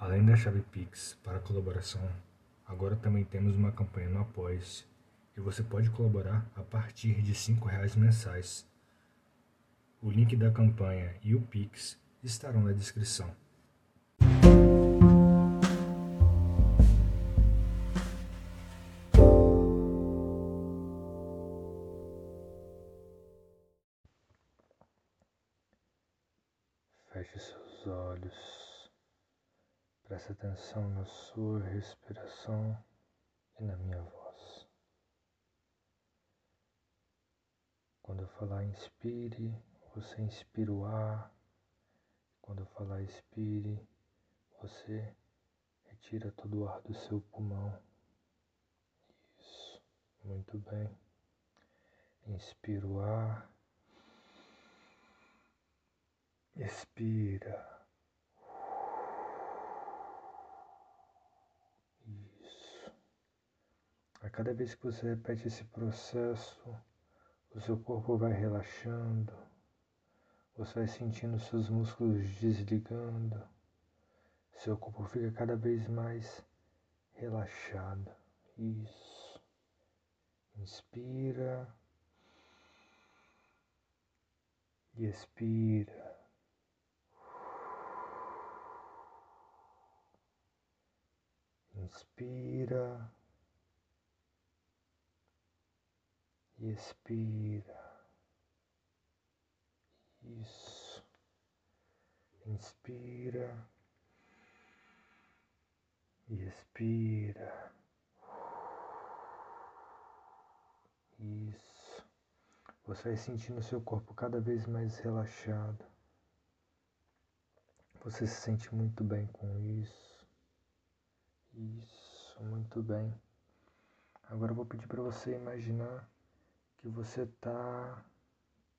Além da chave Pix para colaboração, agora também temos uma campanha no Apoia-se e você pode colaborar a partir de R$ reais mensais. O link da campanha e o Pix estarão na descrição. Preste atenção na sua respiração e na minha voz. Quando eu falar inspire, você inspira o ar. Quando eu falar expire, você retira todo o ar do seu pulmão. Isso, muito bem. Inspira o ar. Expira. A cada vez que você repete esse processo, o seu corpo vai relaxando, você vai sentindo seus músculos desligando, seu corpo fica cada vez mais relaxado. Isso. Inspira e expira. Inspira e expira. Isso. Inspira e expira. Isso. Você vai sentindo seu corpo cada vez mais relaxado. Você se sente muito bem com isso. Isso, muito bem. Agora eu vou pedir para você imaginar que você está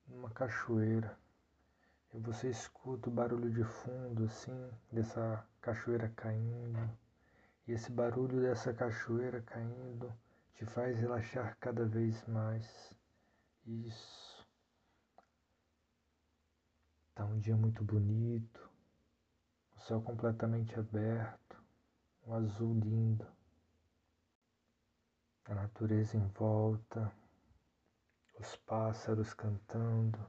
numa cachoeira e você escuta o barulho de fundo assim dessa cachoeira caindo. E esse barulho dessa cachoeira caindo te faz relaxar cada vez mais. Isso. Tá um dia muito bonito, o céu completamente aberto um azul lindo, a natureza em volta, os pássaros cantando,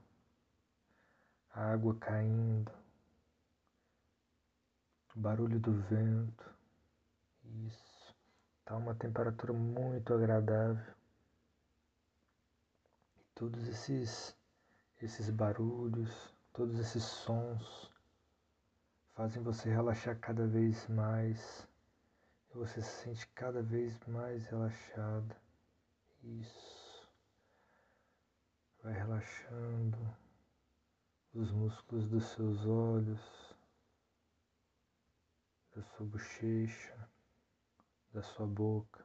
a água caindo, o barulho do vento. Isso. Tá uma temperatura muito agradável. E todos esses esses barulhos, todos esses sons fazem você relaxar cada vez mais e você se sente cada vez mais relaxada. Isso. Vai relaxando os músculos dos seus olhos, da sua bochecha, da sua boca.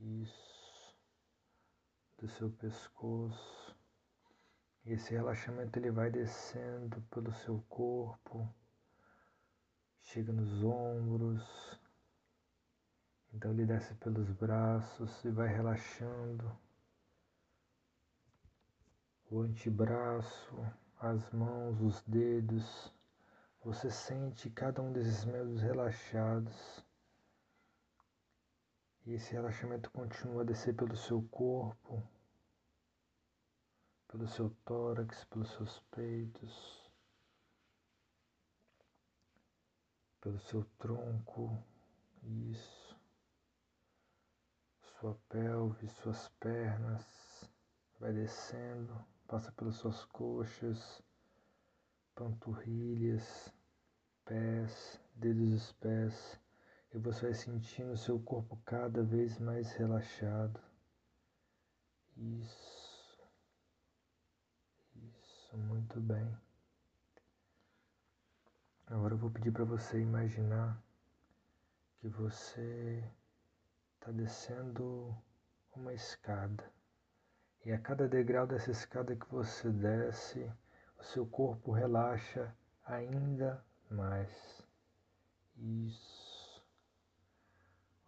Isso. Do seu pescoço. E esse relaxamento ele vai descendo pelo seu corpo chega nos ombros, então ele desce pelos braços e vai relaxando o antebraço, as mãos, os dedos. Você sente cada um desses membros relaxados. E esse relaxamento continua a descer pelo seu corpo, pelo seu tórax, pelos seus peitos. pelo seu tronco, isso, sua pelve, suas pernas, vai descendo, passa pelas suas coxas, panturrilhas, pés, dedos dos pés, e você vai sentindo seu corpo cada vez mais relaxado. Isso, isso, muito bem. Agora eu vou pedir para você imaginar que você está descendo uma escada e a cada degrau dessa escada que você desce, o seu corpo relaxa ainda mais. Isso.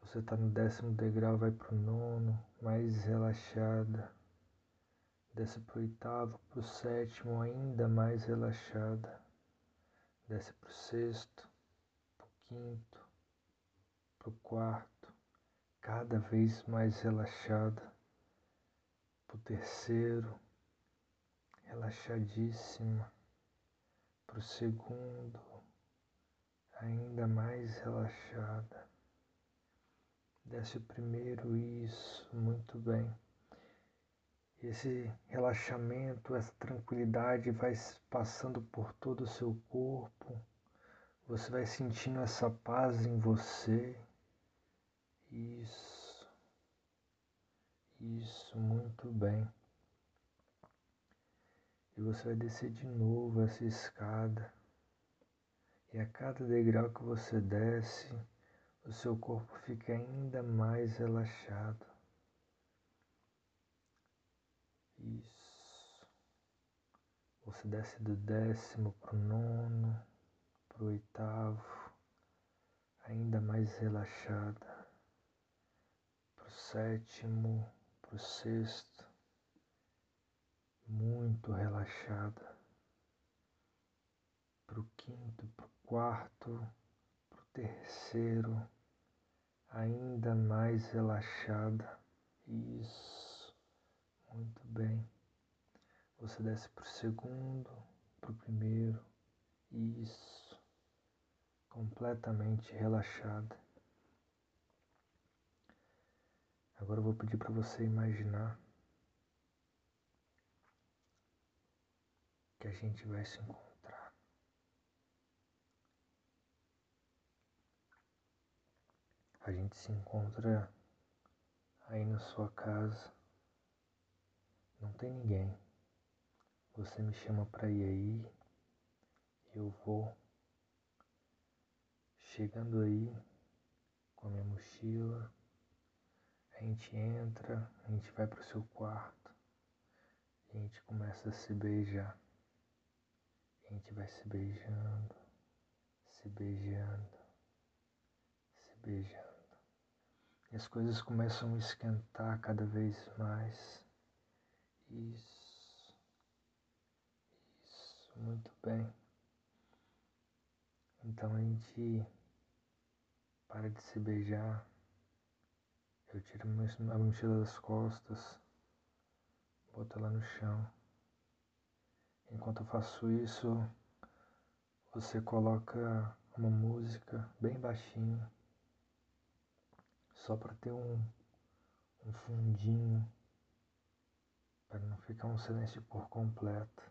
Você está no décimo degrau, vai para o nono, mais relaxada. Desce para o oitavo, para o sétimo, ainda mais relaxada desce para o sexto, quinto, pro quarto, cada vez mais relaxada, pro terceiro, relaxadíssima, pro segundo, ainda mais relaxada. Desce o primeiro, isso, muito bem. Esse relaxamento, essa tranquilidade vai passando por todo o seu corpo. Você vai sentindo essa paz em você. Isso. Isso, muito bem. E você vai descer de novo essa escada. E a cada degrau que você desce, o seu corpo fica ainda mais relaxado. Isso. Você desce do décimo para o nono, para o oitavo, ainda mais relaxada. Para o sétimo, para o sexto, muito relaxada. Para o quinto, para o quarto, para o terceiro, ainda mais relaxada. Isso. Muito bem. Você desce para o segundo, para o primeiro. Isso. Completamente relaxada. Agora eu vou pedir para você imaginar que a gente vai se encontrar. A gente se encontra aí na sua casa. Não tem ninguém. Você me chama para ir aí, eu vou. Chegando aí com a minha mochila, a gente entra, a gente vai pro seu quarto, a gente começa a se beijar. A gente vai se beijando, se beijando, se beijando. E as coisas começam a esquentar cada vez mais. Isso. Isso, muito bem. Então a gente para de se beijar. Eu tiro a mochila das costas, boto ela no chão. Enquanto eu faço isso, você coloca uma música bem baixinho, só para ter um, um fundinho para não ficar um silêncio por completo.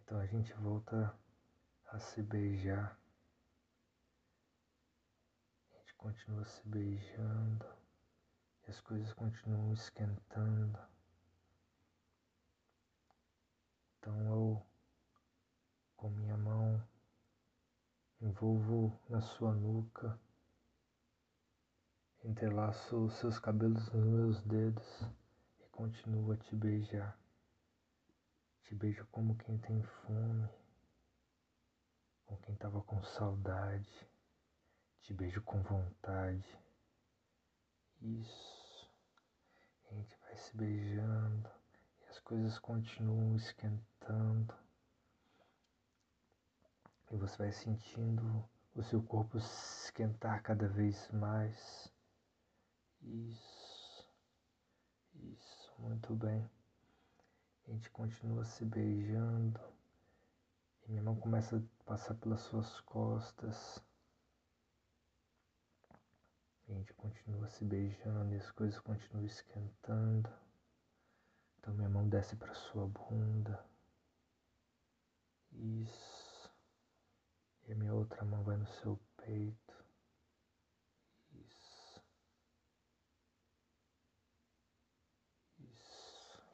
Então a gente volta a se beijar. Continua se beijando e as coisas continuam esquentando. Então eu, com minha mão, envolvo na sua nuca, entrelaço os seus cabelos nos meus dedos continuo a te beijar. Te beijo como quem tem fome, com quem tava com saudade. Te beijo com vontade. Isso. A gente vai se beijando e as coisas continuam esquentando. E você vai sentindo o seu corpo esquentar cada vez mais. Isso. Isso. Muito bem. A gente continua se beijando. E minha mão começa a passar pelas suas costas. A gente continua se beijando e as coisas continuam esquentando. Então minha mão desce para sua bunda. Isso. E a minha outra mão vai no seu peito.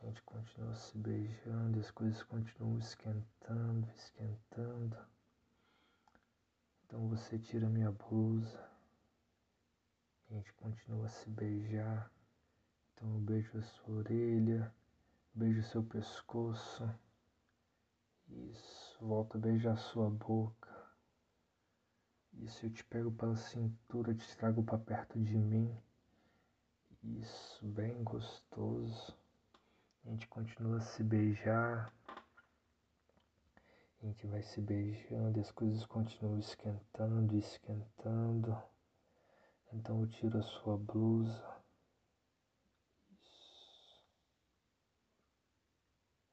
A gente continua se beijando e as coisas continuam esquentando, esquentando. Então você tira minha blusa. A gente continua a se beijar. Então eu beijo a sua orelha, beijo o seu pescoço. Isso, volta a beijar a sua boca. Isso, eu te pego pela cintura, te trago para perto de mim. Isso, bem gostoso. A gente continua a se beijar. A gente vai se beijando e as coisas continuam esquentando, esquentando. Então eu tiro a sua blusa.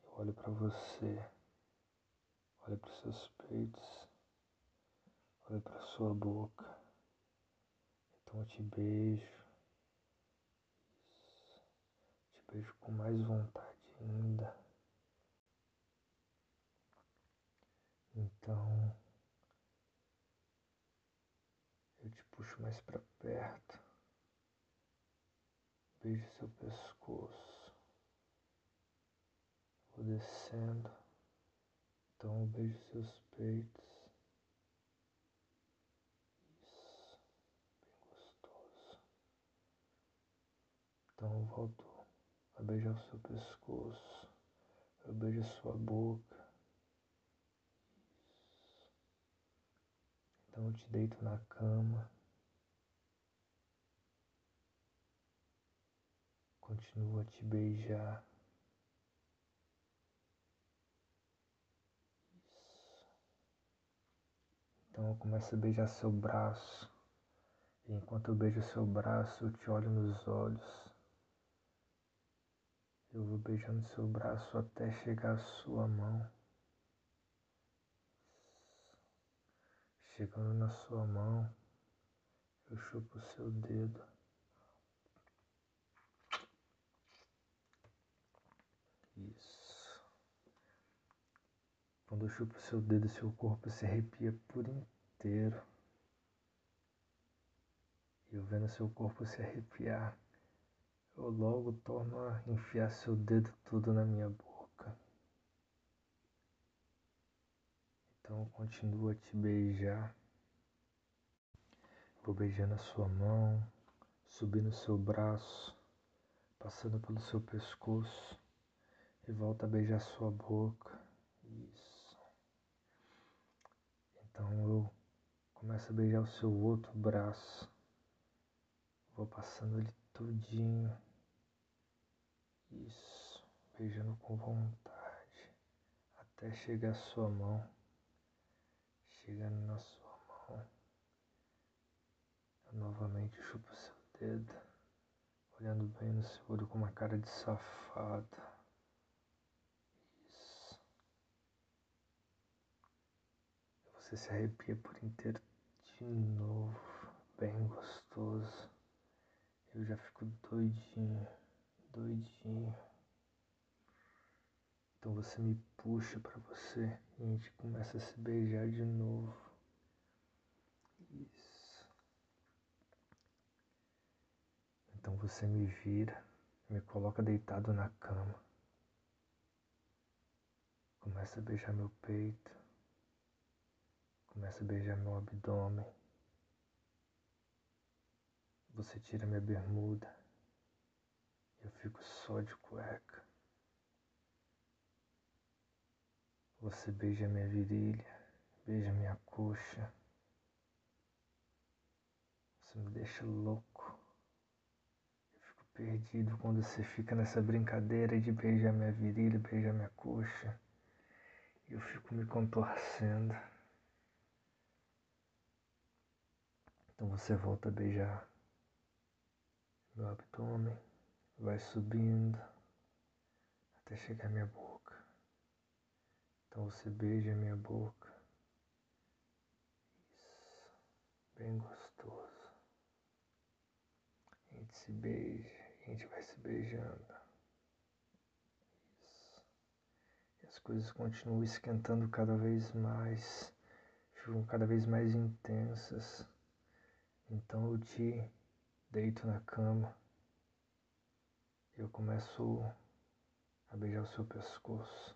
Eu olho para você. Olho para os seus peitos. Olho para sua boca. Então eu te beijo. Te beijo com mais vontade ainda. Então eu te puxo mais para perto. Beijo seu pescoço. Vou descendo. Então beijo seus peitos. Então eu volto a beijar o seu pescoço, eu beijo a sua boca. Então eu te deito na cama. Continuo a te beijar. Isso. Então eu começo a beijar seu braço. E enquanto eu beijo seu braço, eu te olho nos olhos. Eu vou beijando seu braço até chegar à sua mão. Chegando na sua mão, eu chupo seu dedo. Quando eu chupo seu dedo, seu corpo se arrepia por inteiro. E eu vendo seu corpo se arrepiar, eu logo torno a enfiar seu dedo tudo na minha boca. Então eu continuo a te beijar. Vou beijando a sua mão, subindo o seu braço, passando pelo seu pescoço e volta a beijar sua boca. Isso. Então eu começo a beijar o seu outro braço. Vou passando ele tudinho. Isso, beijando com vontade até chegar a sua mão. Chegando na sua mão. Eu novamente chupo seu dedo, olhando bem no seu olho com uma cara de safada. Isso. Você se arrepia por inteiro de novo, bem gostoso. Eu já fico doidinho, doidinho. Então você me puxa para você e a gente começa a se beijar de novo. Isso. Então você me vira, me coloca deitado na cama. Começa a beijar meu peito. Começa a beijar meu abdômen. Você tira minha bermuda. Eu fico só de cueca. Você beija minha virilha, beija minha coxa. Você me deixa louco. Eu fico perdido quando você fica nessa brincadeira de beijar minha virilha, beijar minha coxa. Eu fico me contorcendo. Então você volta a beijar meu abdômen, vai subindo até chegar à minha boca. Então você beija a minha boca. Isso, bem gostoso. A gente se beija, a gente vai se beijando. Isso. As coisas continuam esquentando cada vez mais, ficam cada vez mais intensas. Então eu te deito na cama, eu começo a beijar o seu pescoço.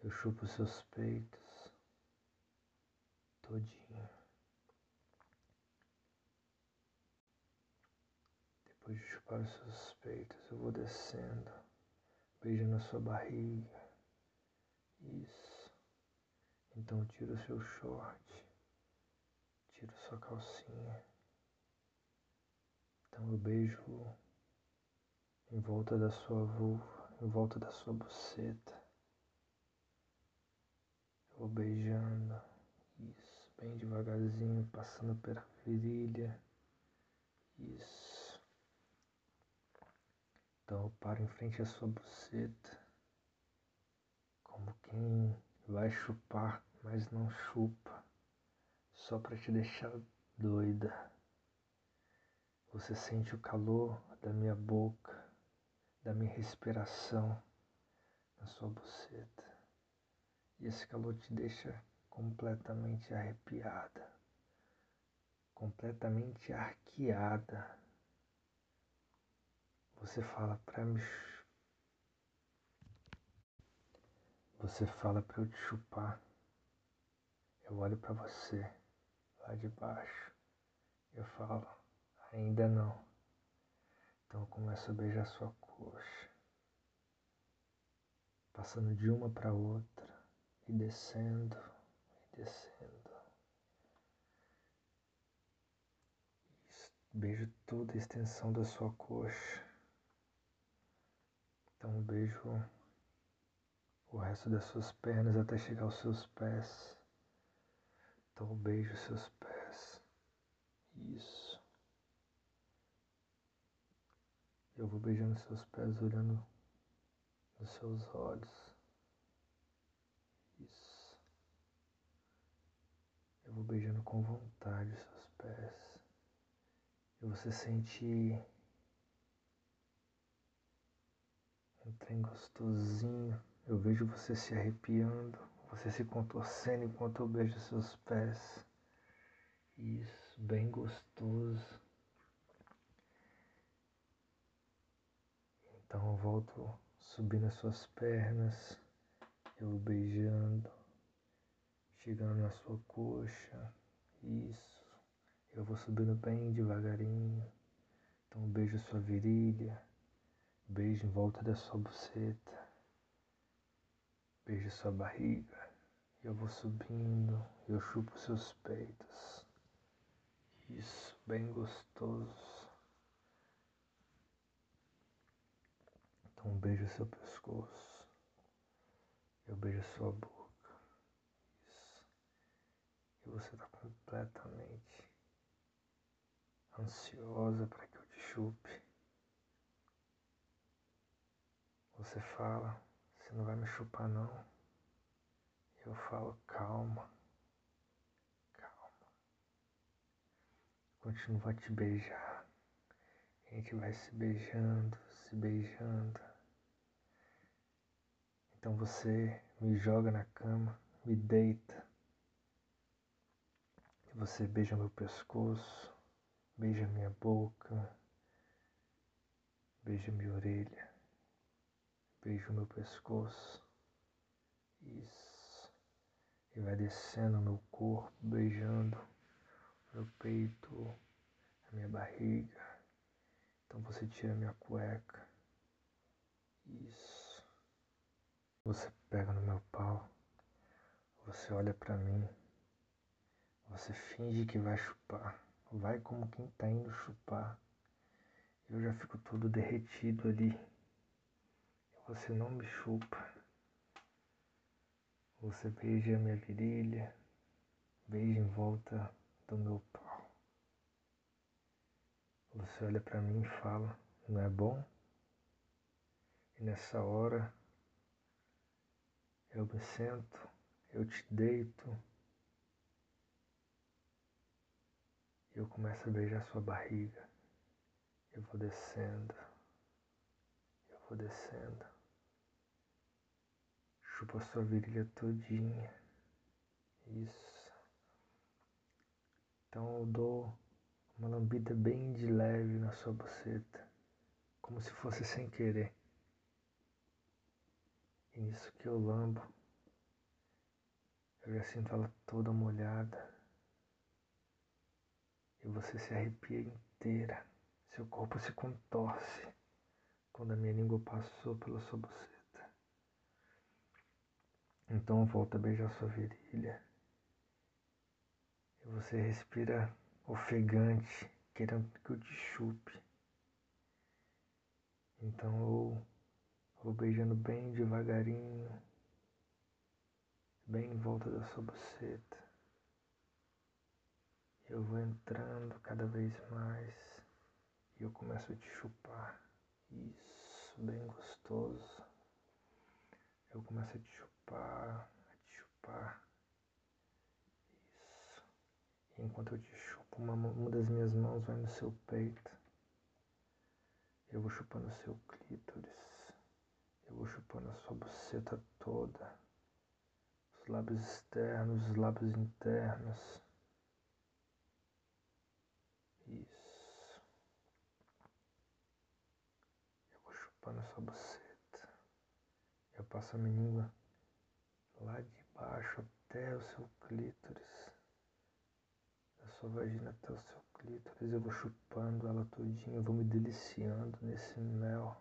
Eu chupo os seus peitos todinho. Depois de chupar os seus peitos, eu vou descendo, beijando a sua barriga. Isso. Então tira o seu short tiro sua calcinha. Então eu beijo em volta da sua vulva, em volta da sua buceta. Vou beijando. Isso, bem devagarzinho, passando pela virilha. Isso. Então eu paro em frente à sua buceta. Como quem vai chupar, mas não chupa. Só para te deixar doida. Você sente o calor da minha boca, da minha respiração na sua buceta. E esse calor te deixa completamente arrepiada, completamente arqueada. Você fala para me Você fala para eu te chupar. Eu olho para você lá de baixo. Eu falo, ainda não. Então eu começo a beijar sua coxa, passando de uma para outra e descendo, e descendo. Beijo toda a extensão da sua coxa. Então beijo o resto das suas pernas até chegar aos seus pés. Então beijo seus pés. Isso. Eu vou beijando seus pés, olhando nos seus olhos. vou beijando com vontade os seus pés. E você sente um trem gostosinho. Eu vejo você se arrepiando, você se contorcendo enquanto eu beijo seus pés. Isso, bem gostoso. Então eu volto subindo as suas pernas, eu beijando chegando na sua coxa. Isso. Eu vou subindo bem devagarinho. Então beijo sua virilha. Beijo em volta da sua buceta. Beijo sua barriga. Eu vou subindo. Eu chupo seus peitos. Isso, bem gostoso. Então beijo seu pescoço. Eu beijo sua boca e você está completamente ansiosa para que eu te chupe. Você fala, você não vai me chupar não. Eu falo, calma, calma. Continuo a te beijar. A gente vai se beijando, se beijando. Então você me joga na cama, me deita você beija meu pescoço, beija minha boca, beija minha orelha, beija meu pescoço. Isso. E vai descendo meu corpo, beijando meu peito, a minha barriga. Então você tira minha cueca. Isso. Você pega no meu pau. Você olha para mim. Você finge que vai chupar. Vai como quem tá indo chupar. Eu já fico todo derretido ali. Você não me chupa. Você beija minha virilha, beija em volta do meu pau. Você olha para mim e fala: Não é bom? E nessa hora eu me sento, eu te deito. Eu começo a beijar sua barriga. Eu vou descendo. Eu vou descendo. Chupa sua virilha todinha. Isso. Então eu dou uma lambida bem de leve na sua buceta. Como se fosse sem querer. E nisso que eu lambo, eu já sinto ela toda molhada e você se arrepia inteira. Seu corpo se contorce quando a minha língua passou pela sua buceta. Então volta a beijar sua virilha. E você respira ofegante, querendo que eu te chupe. Então eu vou beijando bem devagarinho, bem em volta da sua buceta. Eu vou entrando cada vez mais e eu começo a te chupar. Isso, bem gostoso. Eu começo a te chupar, a te chupar. Isso. Enquanto eu te chupo, uma, uma das minhas mãos vai no seu peito. Eu vou chupando o seu clítoris. Eu vou chupando a sua buceta toda. Os lábios externos, os lábios internos. Isso. Eu vou chupando a sua buceta. Eu passo a minha língua lá de baixo até o seu clítoris. Da sua vagina até o seu clítoris. Eu vou chupando ela todinha. Eu vou me deliciando nesse mel.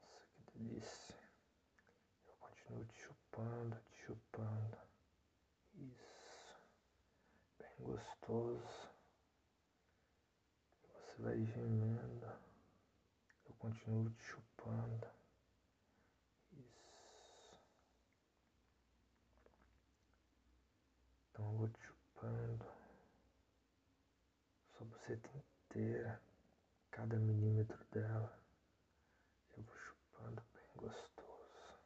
Nossa, que delícia. Eu continuo te chupando, te chupando. Isso. Bem gostoso vai gemendo, eu continuo te chupando. Te chupando sua buceta inteira, cada milímetro dela. Eu vou chupando bem gostoso.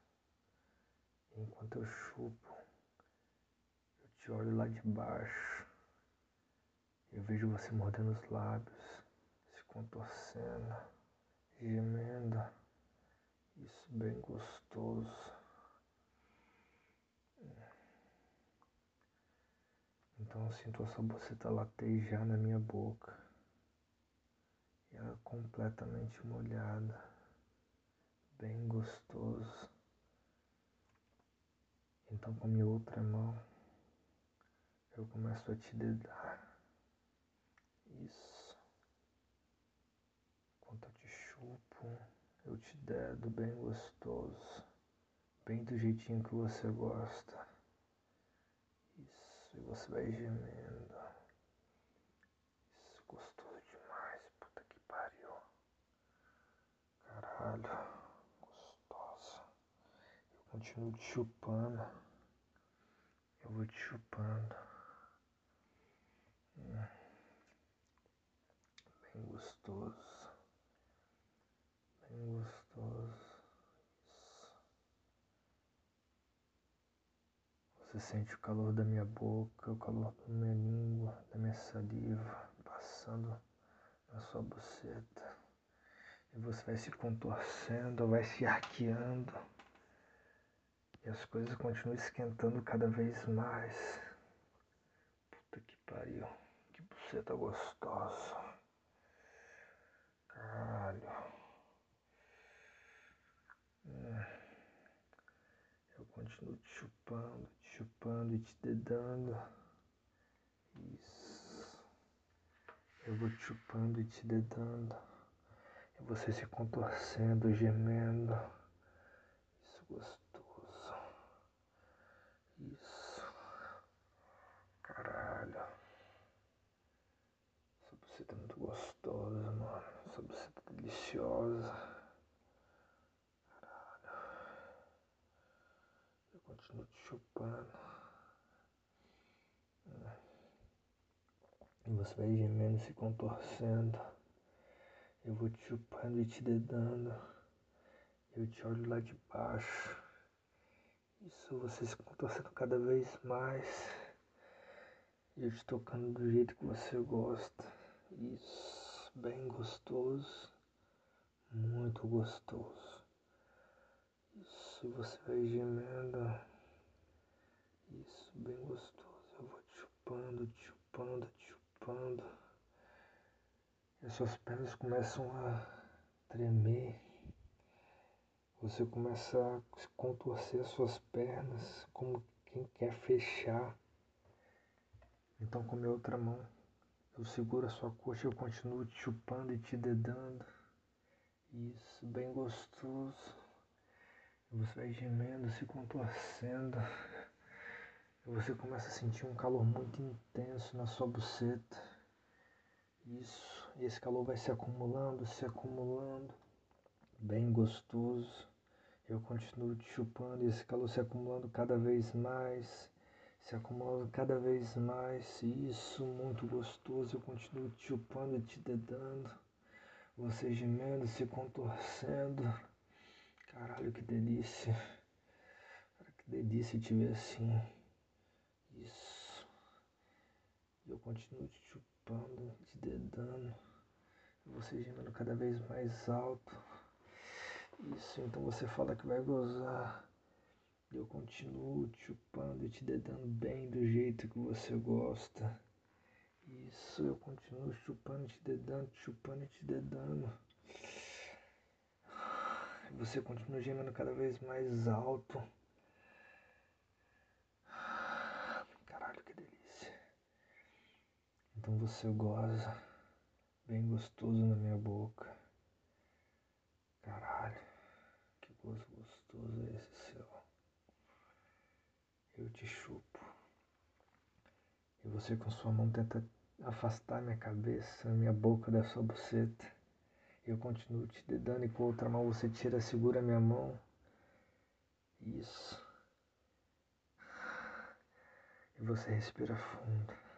E enquanto eu chupo, eu te olho lá de baixo. Eu vejo você mordendo os lábios contorcendo, gemendo, isso bem gostoso. Então eu sinto a sua buceta latejar na minha boca. E ela completamente molhada. Bem gostoso. Então com a minha outra mão eu começo a te dedar. Isso. eu te dedo bem gostoso, bem do jeitinho que você gosta. E você vai gemendo. Isso, gostoso demais, puta que pariu. Caralho, gostosa. Eu continuo te chupando. Eu vou te chupando. Hum. Bem gostoso gostoso. Você sente o calor da minha boca, o calor da minha língua, da minha saliva passando na sua buceta. E você vai se contorcendo, vai se arqueando. E as coisas continuam esquentando cada vez mais. Puta que pariu. Que buceta gostosa. Caralho. Eu continuo te chupando, chupando e te dedando. Isso. Eu vou te chupando e te dedando. E você se contorcendo, gemendo. Isso gostoso. Isso. Caralho. Essa buceta é muito gostosa, mano. Essa buceta é deliciosa. continuo te chupando. E você vai gemendo, se contorcendo. Eu vou te chupando e te dedando. Eu te olho lá de baixo. Isso, você se contorcendo cada vez mais. E eu te tocando do jeito que você gosta. Isso, bem gostoso. Muito gostoso. Isso, você vai gemendo. Isso, bem gostoso. Eu vou te chupando, te chupando, te chupando. E as suas pernas começam a tremer. Você começa a contorcer as suas pernas como quem quer fechar. Então com a minha outra mão eu seguro a sua coxa e eu continuo te chupando e te dedando. Isso, bem gostoso. Você vai gemendo, se contorcendo. Você começa a sentir um calor muito intenso na sua buceta. Isso. E esse calor vai se acumulando, se acumulando. Bem gostoso. Eu continuo te chupando e esse calor se acumulando cada vez mais, se acumulando cada vez mais. Isso, muito gostoso. Eu continuo te chupando e te dedando. Você gemendo, se contorcendo. Caralho, que delícia. Cara, que delícia te ver assim. Isso. Eu continuo te chupando, te dedando. Você gemendo cada vez mais alto. Isso, então você fala que vai gozar. Eu continuo te chupando e te dedando bem do jeito que você gosta. Isso, eu continuo chupando, te dedando, te chupando e te dedando. Você continua gemendo cada vez mais alto. Caralho, que delícia. Então você goza bem gostoso na minha boca. Caralho gozo gostoso é esse seu. Eu te chupo. E você com sua mão tenta afastar minha cabeça, minha boca da sua buceta. Eu continuo te dedando e com outra mão você tira, segura minha mão. Isso. E você respira fundo.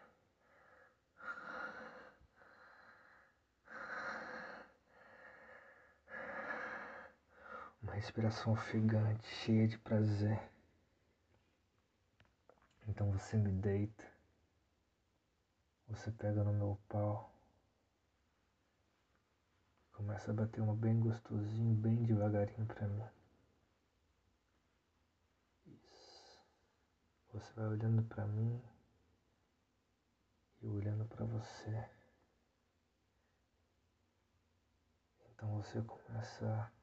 Uma respiração ofegante, cheia de prazer. Então você me deita, você pega no meu pau, começa a bater uma bem gostosinho, bem devagarinho pra mim. Isso. Você vai olhando pra mim e olhando pra você. Então você começa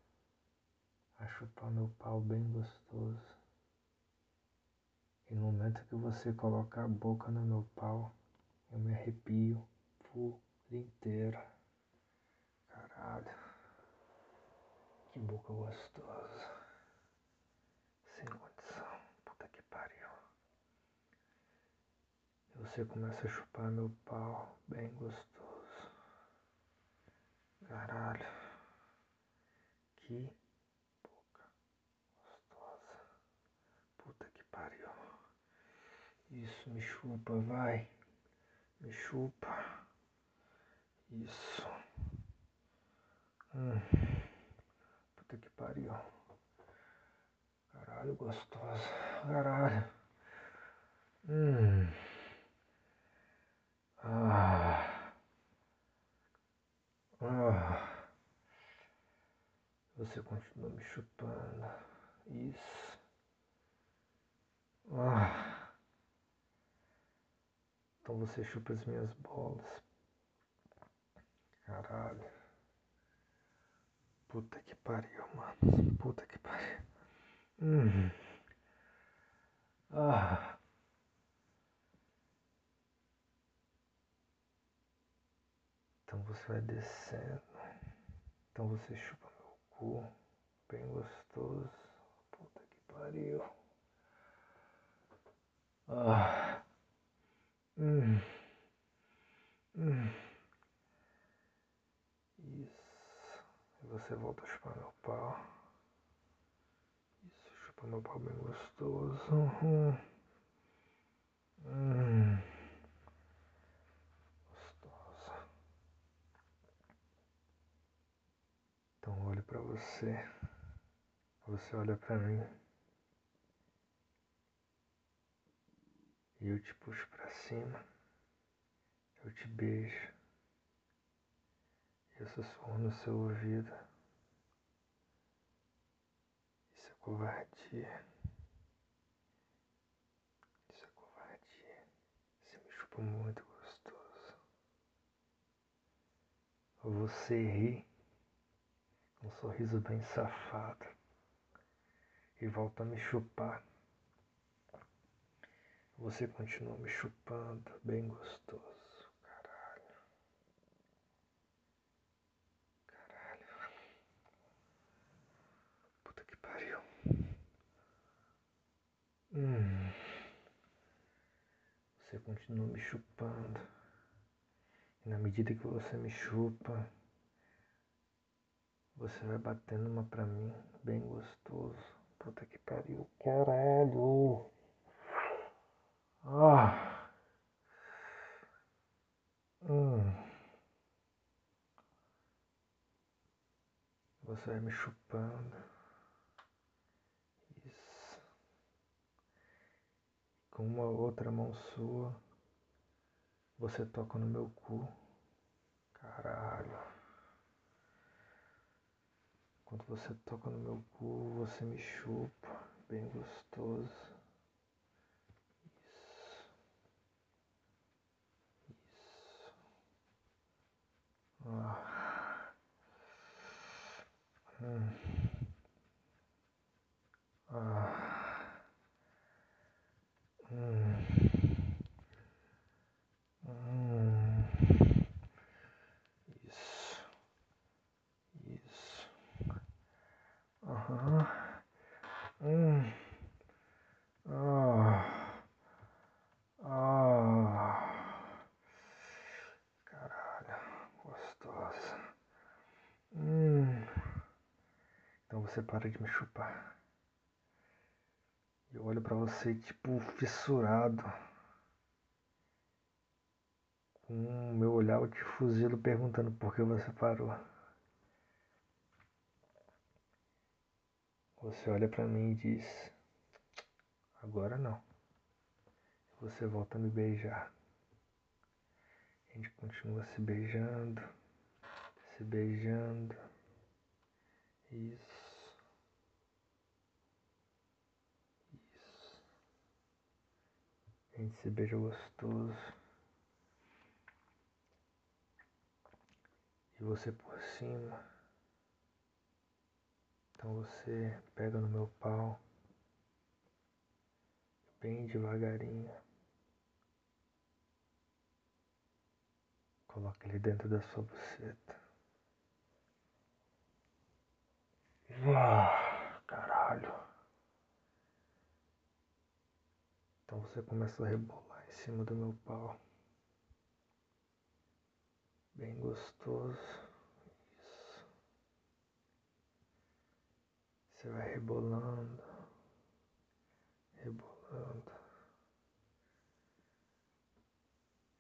a chupar meu pau bem gostoso. E no momento que você coloca a boca no meu pau, eu me arrepio por inteiro. Caralho. Que boca gostosa. Sem condição. Puta que pariu. E você começa a chupar meu pau bem gostoso. Caralho. Que Isso, me chupa, vai. Me chupa. Isso. Hum. Puta que pariu. Caralho, gostosa. Caralho. Hum. Ah. Ah. Você continua me chupando. Isso. Ah. Então você chupa as minhas bolas. Caralho. Puta que pariu, mano. Puta que pariu. Hum. Ah. Então você vai descendo. Então você chupa meu cu. Bem gostoso. Puta que pariu. Ah. Isso. E você volta a chupar meu pau. Isso, chupa meu pau bem gostoso. Hum. Hum. Gostosa. Então olho para você. Você olha para mim. Eu te puxo para cima, eu te beijo, eu sussurro no seu ouvido. Isso é covardia. Isso é covardia. Você me chupa muito gostoso. Você ri, um sorriso bem safado, e volta a me chupar. Você continua me chupando, bem gostoso. Caralho. Caralho. Puta que pariu. Hum. Você continua me chupando. E na medida que você me chupa, Você vai batendo uma pra mim, bem gostoso. Puta que pariu. Caralho. Ah. Hum. Você vai me chupando. Isso. Com uma outra mão sua, você toca no meu cu. Caralho. Quando você toca no meu cu, você me chupa. Bem gostoso. Ah. Hum. Ah. Hum. Hum. Isso. Isso. Aham. Hum. Ah. Ah. Caralho. Gostosa. Hum. Então você para de me chupar. Eu olho pra você tipo fissurado. Com o meu olhar eu te fuzilo perguntando por que você parou. Você olha pra mim e diz: Agora não. Você volta a me beijar. A gente continua se beijando, se beijando. Isso. A gente se beija gostoso. E você por cima. Então você pega no meu pau. Bem devagarinho. Coloca ele dentro da sua buceta. Ah, caralho. Então você começa a rebolar em cima do meu pau. Bem gostoso. Isso. Você vai rebolando, rebolando.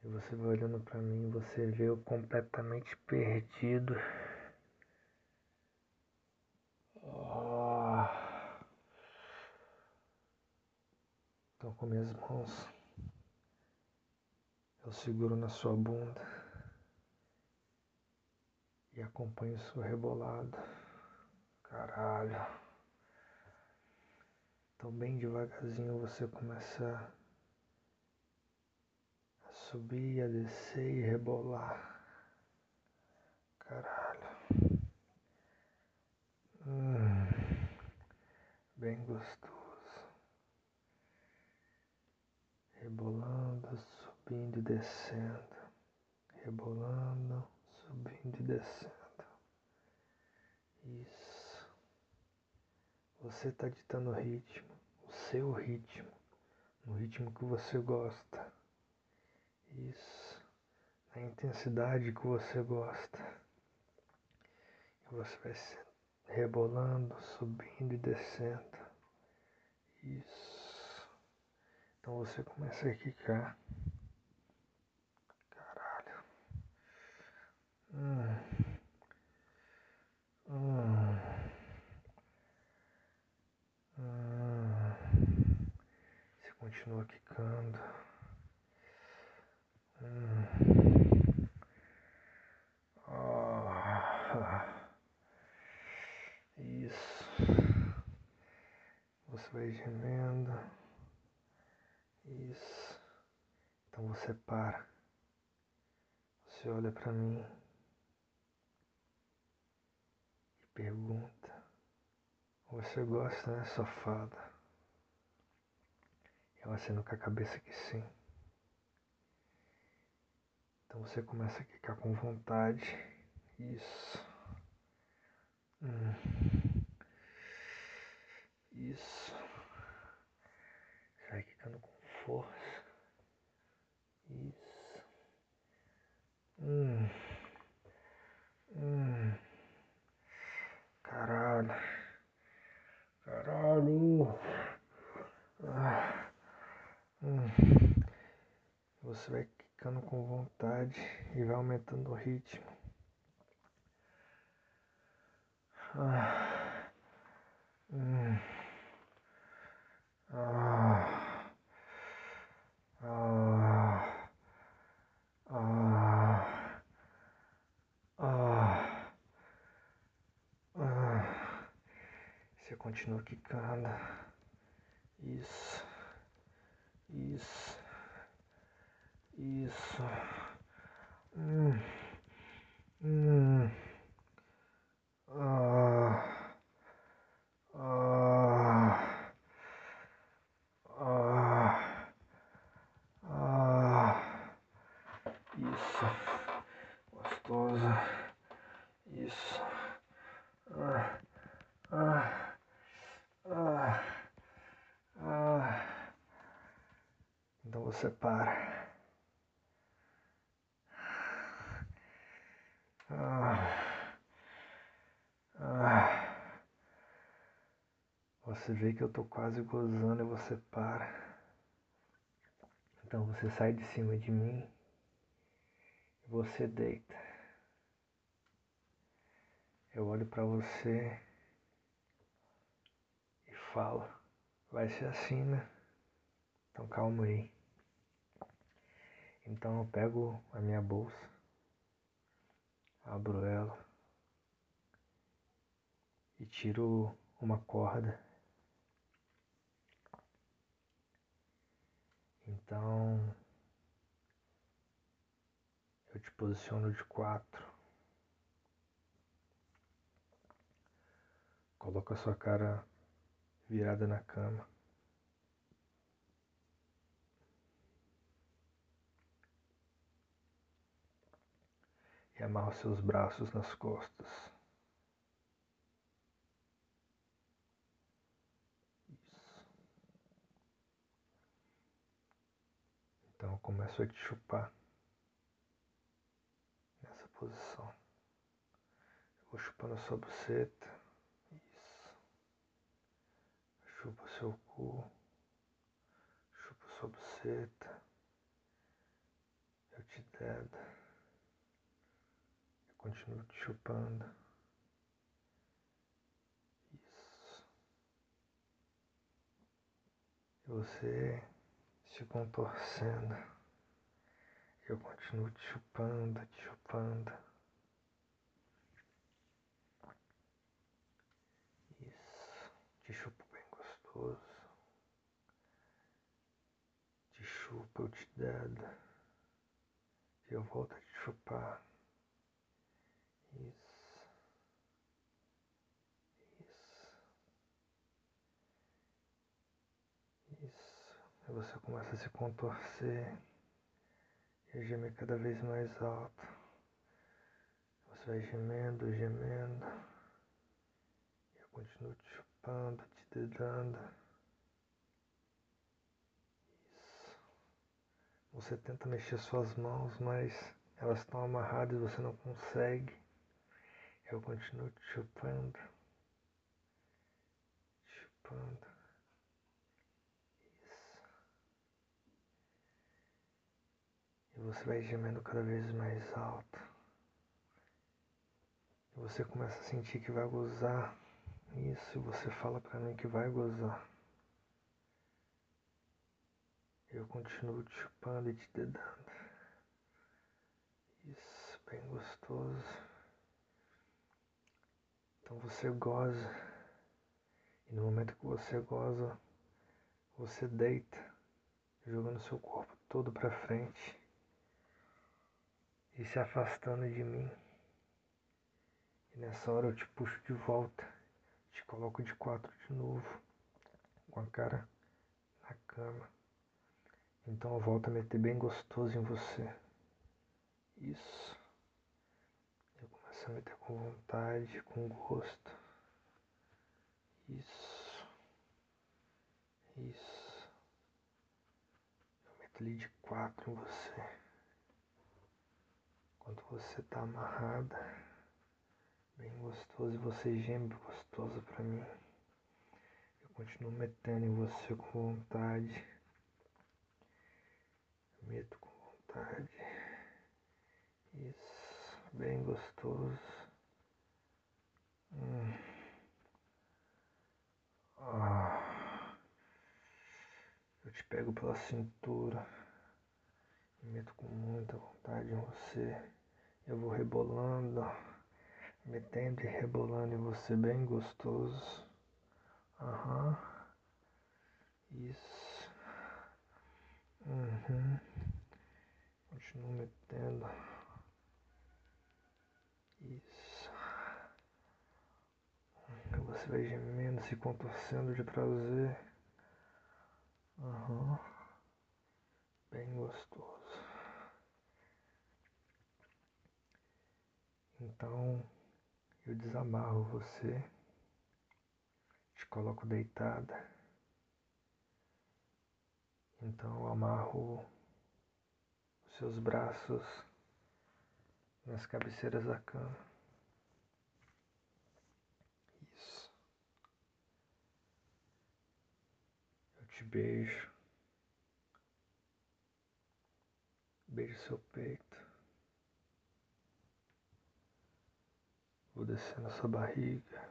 E você vai olhando para mim, você vê eu completamente perdido. Então com minhas mãos eu seguro na sua bunda e acompanho sua rebolada. Caralho. Então bem devagarzinho você começa a subir, a descer e rebolar. Caralho. Hum, bem gostoso. Rebolando, subindo e descendo, rebolando, subindo e descendo. Isso. Você está ditando o ritmo, o seu ritmo, no ritmo que você gosta. Isso. Na intensidade que você gosta. E você vai rebolando, subindo e descendo. Isso. Então você começa a quicar. Caralho. Hum. Hum. Hum. Você continua quicando. Hum. Ah. Isso. Você vai gemendo. Isso. Então você para. Você olha para mim e pergunta: Você gosta, né, safada? Eu aceno com a cabeça que sim. Então você começa a ficar com vontade. Isso. Hum. Isso força. Isso. Hum. Hum. Caralho. Caralho. Ah. Hum. Você vai ficando com vontade e vai aumentando o ritmo. Ah. Você vê que eu tô quase gozando e você para. Então você sai de cima de mim e você deita. Eu olho para você e falo, vai ser assim, né? Então calma aí. Então eu pego a minha bolsa, abro ela e tiro uma corda Então, eu te posiciono de quatro. Coloca a sua cara virada na cama. E amarra os seus braços nas costas. Então eu começo a te chupar nessa posição. Eu vou chupando a sua buceta. Isso. Chupa seu cu. Chupa sua buceta. Eu te dedo. Eu continuo te chupando. Isso. E você se contorcendo. Eu continuo te chupando, te chupando. Isso, te chupo bem gostoso. Te chupo, eu te dedo. Eu volto a te chupar. Isso. Aí você começa a se contorcer e gemer cada vez mais alto. Você vai gemendo, gemendo. Eu continuo te chupando, te dedando. Isso. Você tenta mexer suas mãos, mas elas estão amarradas e você não consegue. Eu continuo te chupando. Te chupando. Você vai gemendo cada vez mais alto. E você começa a sentir que vai gozar. Isso, você fala para mim que vai gozar. Eu continuo te chupando e te dedando. Isso, bem gostoso. Então você goza. E no momento que você goza, você deita, jogando seu corpo todo para frente e se afastando de mim. E nessa hora eu te puxo de volta, te coloco de quatro de novo, com a cara na cama. Então eu volto a meter bem gostoso em você. Isso. Eu começo a meter com vontade, com gosto. Isso. Isso. Eu meto ali de quatro em você. Enquanto você está amarrada, bem gostoso, e você geme gostoso para mim. Eu continuo metendo em você com vontade. vontade. Isso, bem gostoso. Hum. Ah. Eu te pego pela cintura meto com muita vontade em você. Eu vou rebolando, metendo e rebolando em você bem gostoso. Aham. Isso. Uhum. Continuo metendo. Isso. Você vai gemendo, se contorcendo de prazer. Uhum. Bem gostoso. Então eu desamarro você, te coloco deitada. Então eu amarro os seus braços nas cabeceiras da cama. Isso. Eu te beijo. Beijo seu peito. Descendo a sua barriga.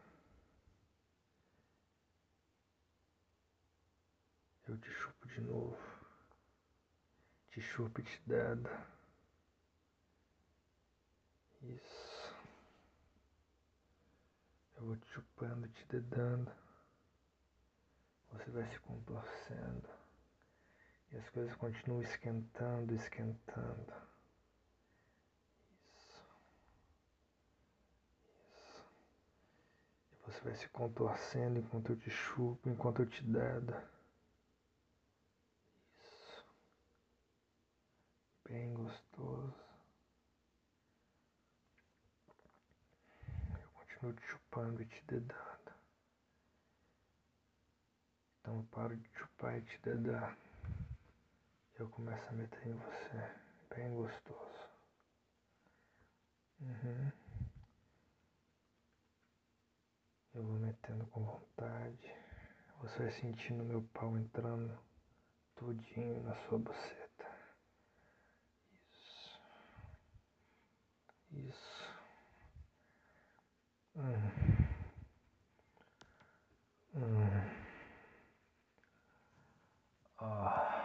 Eu te chupo de novo. Te chupo e te dada. Isso. Eu vou te chupando te dedando. Você vai se contorcendo. E as coisas continuam esquentando, esquentando. Isso. Isso. E você vai se contorcendo enquanto eu te chupo, enquanto eu te dedo. Isso. Bem gostoso. Eu continuo te chupando e te dedando. Então eu paro de chupar e te dedar eu começo a meter em você. Bem gostoso. Uhum. Eu vou metendo com vontade. Você vai sentindo meu pau entrando tudinho na sua buceta. Isso. Isso. Hum. Hum. Ah.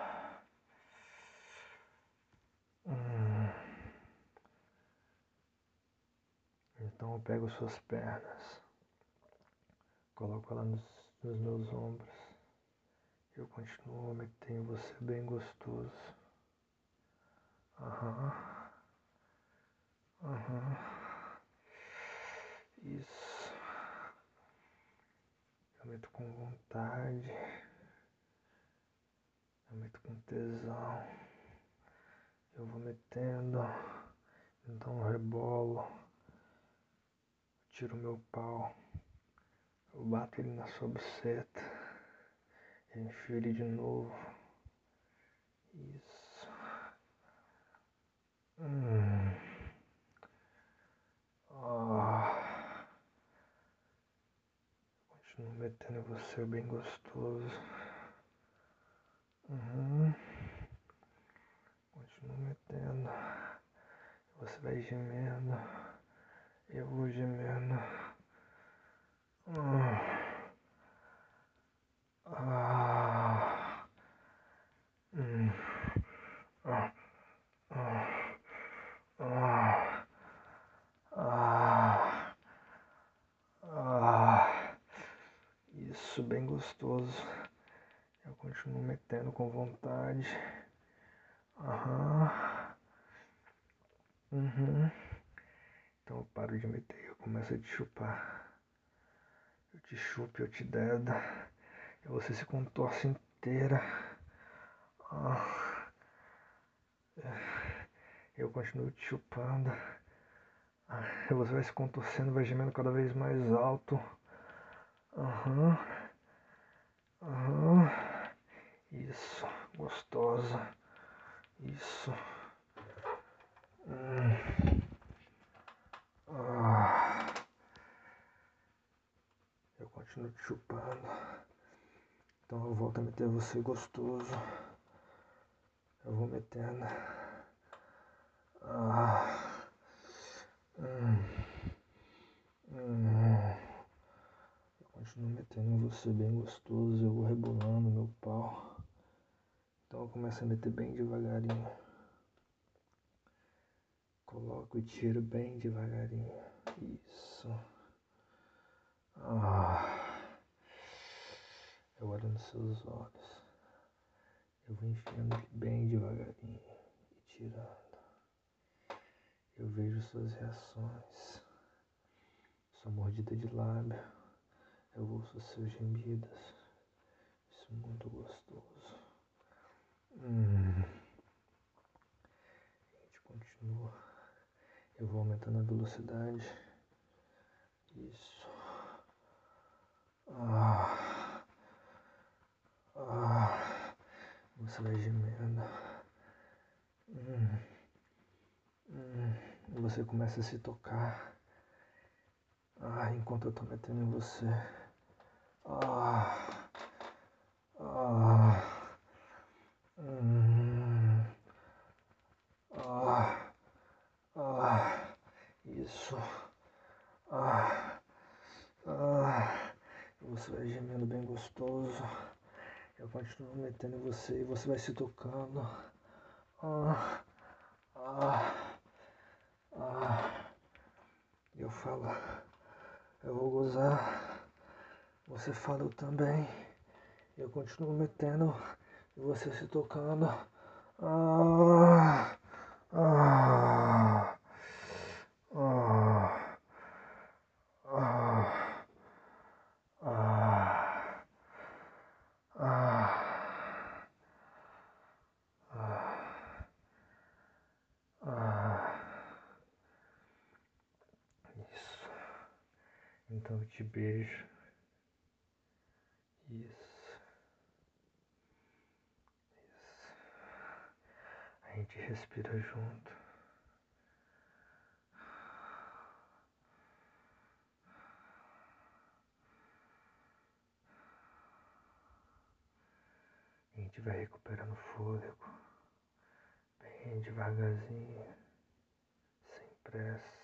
Então eu pego suas pernas, coloco ela nos, nos meus ombros. Eu continuo em você bem gostoso. Aham. Aham. Isso. Eu meto com vontade. Eu meto com tesão. Eu vou metendo. Então eu rebolo tiro meu pau, bato ele na sua enfio ele de novo. Isso. Hum. Ah. Continuo metendo você bem gostoso. Uhum. Continuo metendo. Você vai gemendo. Eu vou gemendo. Ah. Ah. Hum. Ah. Ah. Ah. Ah. Ah. Isso, bem gostoso. Eu continuo metendo com vontade. Aham. Uhum. Então eu paro de meter, eu começo a te chupar. Eu te chupo, eu te dedo. E você se contorce inteira. Ah. Eu continuo te chupando. Ah. E você vai se contorcendo, vai gemendo cada vez mais alto. Aham. Aham. Isso, gostosa. Isso. Hum. Ah, eu continuo te chupando. Então eu volto a meter você gostoso. Eu vou metendo. Ah. Hum. Hum. Eu continuo metendo você bem gostoso, eu vou rebolando meu pau. Então eu começo a meter bem devagarinho. Coloco e tiro bem devagarinho. Isso. Ah. Eu olho nos seus olhos. Eu vou enfiando bem devagarinho e tirando. Eu vejo suas reações, sua mordida de lábio, eu ouço seus gemidos. Isso é muito gostoso. Hum. A gente continua. Eu vou aumentando a velocidade. Isso. Ah. Ah. Você vai gemendo. Hum. Hum você começa a se tocar. Ah, enquanto eu tô metendo em você. Ah. Ah. Hum. Ah. Ah. Isso. Ah. Ah. Você vai gemendo bem gostoso. Eu continuo metendo em você e você vai se tocando. Ah. Ah. Ah, eu falo, eu vou gozar. Você fala eu também. Eu continuo metendo e você se tocando. Ah, ah, ah, beijo. Isso. Isso. A gente respira junto. A gente vai recuperando fôlego, bem devagarzinho, sem pressa.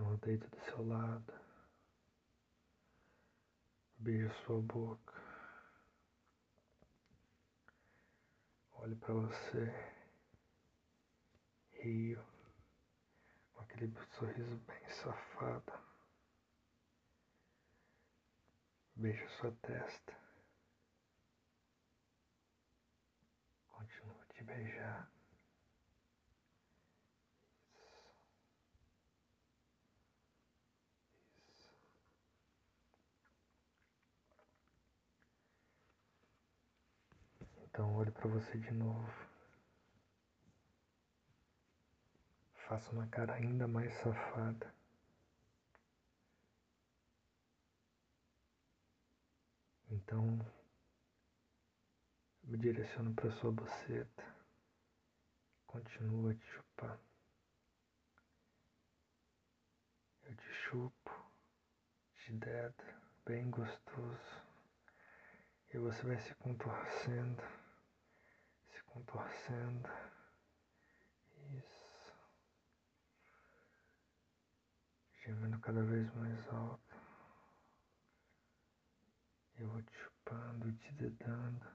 Então eu deito do seu lado, beijo sua boca, olho para você, rio, com aquele sorriso bem safado, beijo sua testa, continuo te beijar. Então olho para você de novo. Faço uma cara ainda mais safada. Então me direciono para sua boceta. Continuo a te chupar. Eu te chupo, te dedo, bem gostoso. E você vai se contorcendo contorcendo. Isso. Gemendo cada vez mais alto. Eu vou te chupando, te dedando.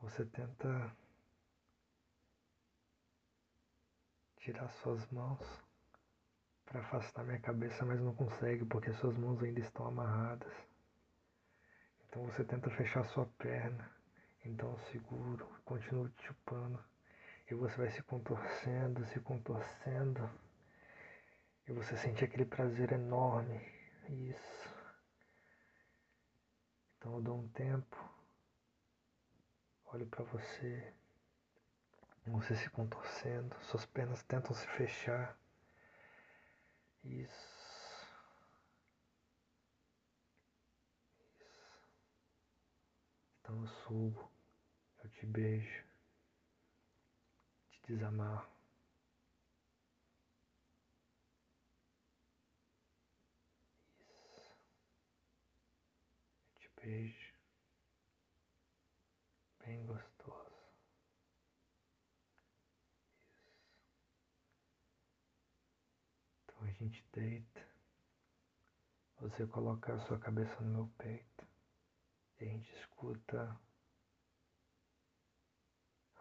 Você tenta tirar suas mãos para afastar minha cabeça, mas não consegue porque suas mãos ainda estão amarradas. Então você tenta fechar sua perna então seguro, continuo te chupando. E você vai se contorcendo, se contorcendo. E você sente aquele prazer enorme. Isso. Então eu dou um tempo. Olho para você. Você se contorcendo. Suas pernas tentam se fechar. Isso. Isso. Então eu subo te beijo, te desamarro. Te beijo, bem gostoso. Isso. Então a gente deita. Você coloca a sua cabeça no meu peito. E a gente escuta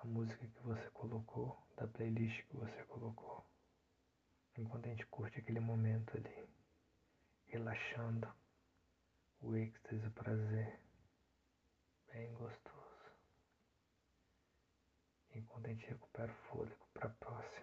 a música que você colocou, da playlist que você colocou, enquanto a gente curte aquele momento ali, relaxando, o êxtase, o prazer, bem gostoso. Enquanto a gente recupera o fôlego para a próxima.